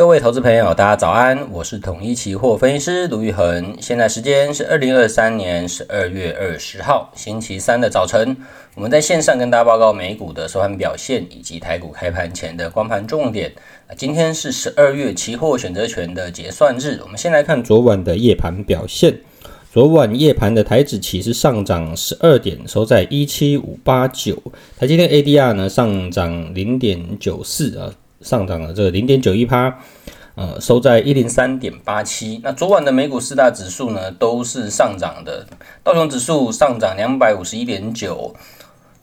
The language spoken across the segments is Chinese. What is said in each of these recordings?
各位投资朋友，大家早安，我是统一期货分析师卢昱衡。现在时间是二零二三年十二月二十号星期三的早晨，我们在线上跟大家报告美股的收盘表现以及台股开盘前的光盘重点。今天是十二月期货选择权的结算日，我们先来看昨晚的夜盘表现。昨晚夜盘的台指期是上涨十二点，收在一七五八九。台积电 ADR 呢上涨零点九四啊。上涨了这个零点九一趴，呃，收在一零三点八七。那昨晚的美股四大指数呢，都是上涨的。道琼指数上涨两百五十一点九，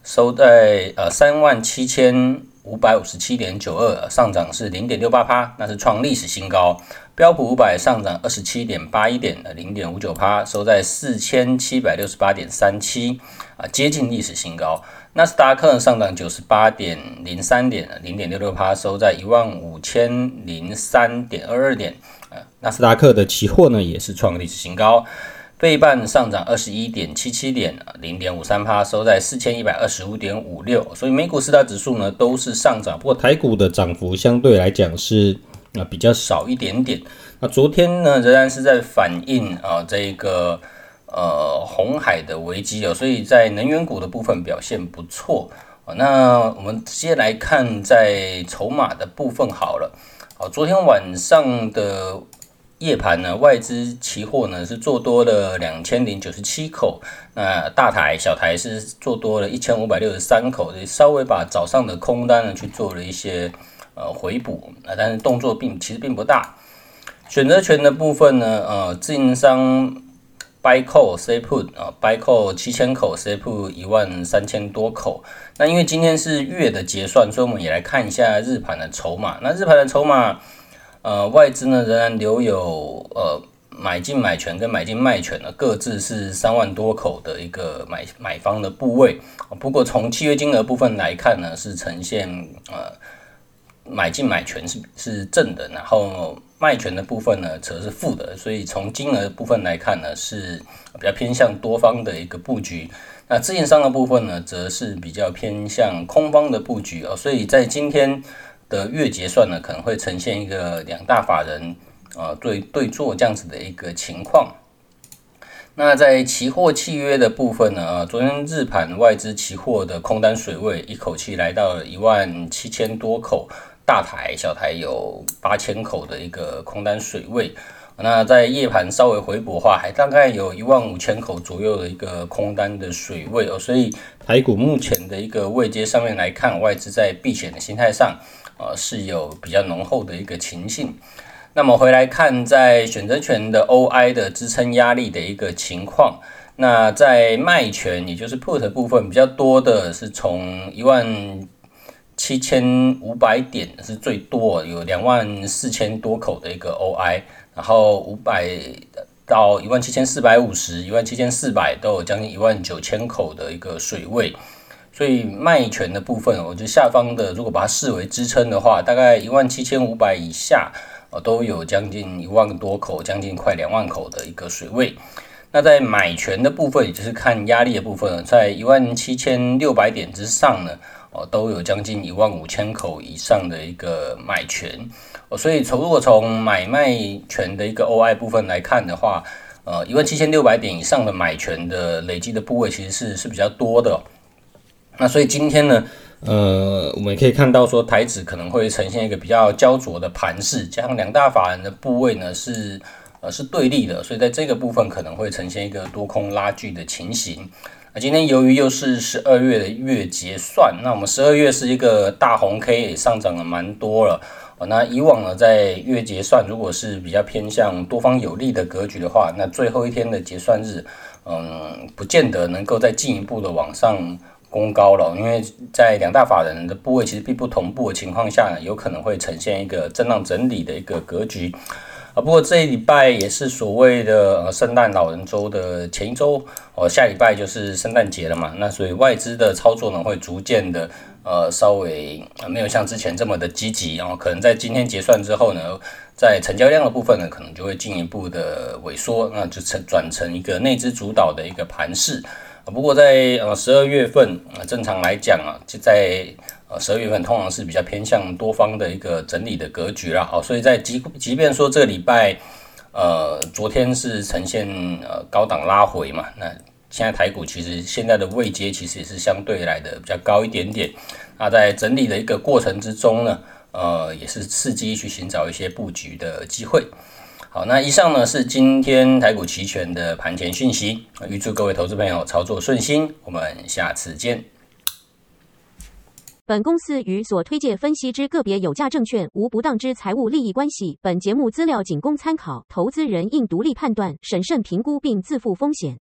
收在呃三万七千五百五十七点九二，上涨是零点六八趴，那是创历史新高。标普五百上涨二十七点八一点，零点五九趴，收在四千七百六十八点三七，啊，接近历史新高。纳斯达克上涨九十八点零三点，零点六六趴，收在一万五千零三点二二点。呃，纳斯达克的期货呢也是创历史新高。费半上涨二十一点七七点，零点五三趴，收在四千一百二十五点五六。所以美股四大指数呢都是上涨，不过台股的涨幅相对来讲是啊比较少一点点。那昨天呢仍然是在反映啊这个。呃，红海的危机哦，所以在能源股的部分表现不错。那我们直接来看在筹码的部分好了。好，昨天晚上的夜盘呢，外资期货呢是做多了两千零九十七口，那大台小台是做多了一千五百六十三口，稍微把早上的空单呢去做了一些呃回补啊，但是动作并其实并不大。选择权的部分呢，呃，自营商。Buy call say put 啊，buy call 七千口，say put 一万三千多口。那因为今天是月的结算，所以我们也来看一下日盘的筹码。那日盘的筹码，呃，外资呢仍然留有呃买进买权跟买进卖权的，各自是三万多口的一个买买方的部位。不过从契约金额部分来看呢，是呈现呃买进买权是是正的，然后。卖权的部分呢，则是负的，所以从金额部分来看呢，是比较偏向多方的一个布局。那自营商的部分呢，则是比较偏向空方的布局哦。所以在今天的月结算呢，可能会呈现一个两大法人啊对对做这样子的一个情况。那在期货契约的部分呢，昨天日盘外资期货的空单水位一口气来到了一万七千多口。大台小台有八千口的一个空单水位，那在夜盘稍微回补的话，还大概有一万五千口左右的一个空单的水位哦，所以台股目前的一个位阶上面来看，外资在避险的心态上，呃，是有比较浓厚的一个情绪。那么回来看在选择权的 OI 的支撑压力的一个情况，那在卖权也就是 Put 部分比较多的是从一万。七千五百点是最多，有两万四千多口的一个 OI，然后五百到一万七千四百五十、一万七千四百都有将近一万九千口的一个水位，所以卖权的部分，我觉得下方的如果把它视为支撑的话，大概一万七千五百以下，都有将近一万多口，将近快两万口的一个水位。那在买权的部分，也就是看压力的部分，在一万七千六百点之上呢。都有将近一万五千口以上的一个买权，所以从如果从买卖权的一个 OI 部分来看的话，呃，一万七千六百点以上的买权的累积的部位其实是是比较多的。那所以今天呢，呃，我们可以看到说台指可能会呈现一个比较焦灼的盘势，加上两大法人的部位呢是呃是对立的，所以在这个部分可能会呈现一个多空拉锯的情形。今天由于又是十二月的月结算，那我们十二月是一个大红 K，上涨了蛮多了。那以往呢，在月结算如果是比较偏向多方有利的格局的话，那最后一天的结算日，嗯，不见得能够再进一步的往上攻高了，因为在两大法人的部位其实并不同步的情况下呢，有可能会呈现一个震荡整理的一个格局。啊，不过这一礼拜也是所谓的呃圣诞老人周的前一周哦，下礼拜就是圣诞节了嘛，那所以外资的操作呢会逐渐的呃稍微没有像之前这么的积极，然后可能在今天结算之后呢，在成交量的部分呢可能就会进一步的萎缩，那就成转成一个内资主导的一个盘势。不过在呃十二月份，呃，正常来讲啊，就在呃十二月份通常是比较偏向多方的一个整理的格局啦。好，所以在即即便说这个礼拜，呃，昨天是呈现呃高档拉回嘛，那现在台股其实现在的位阶其实也是相对来的比较高一点点。那在整理的一个过程之中呢，呃，也是伺机去寻找一些布局的机会。好，那以上呢是今天台股期权的盘前讯息，预祝各位投资朋友操作顺心，我们下次见。本公司与所推介分析之个别有价证券无不当之财务利益关系，本节目资料仅供参考，投资人应独立判断、审慎评估并自负风险。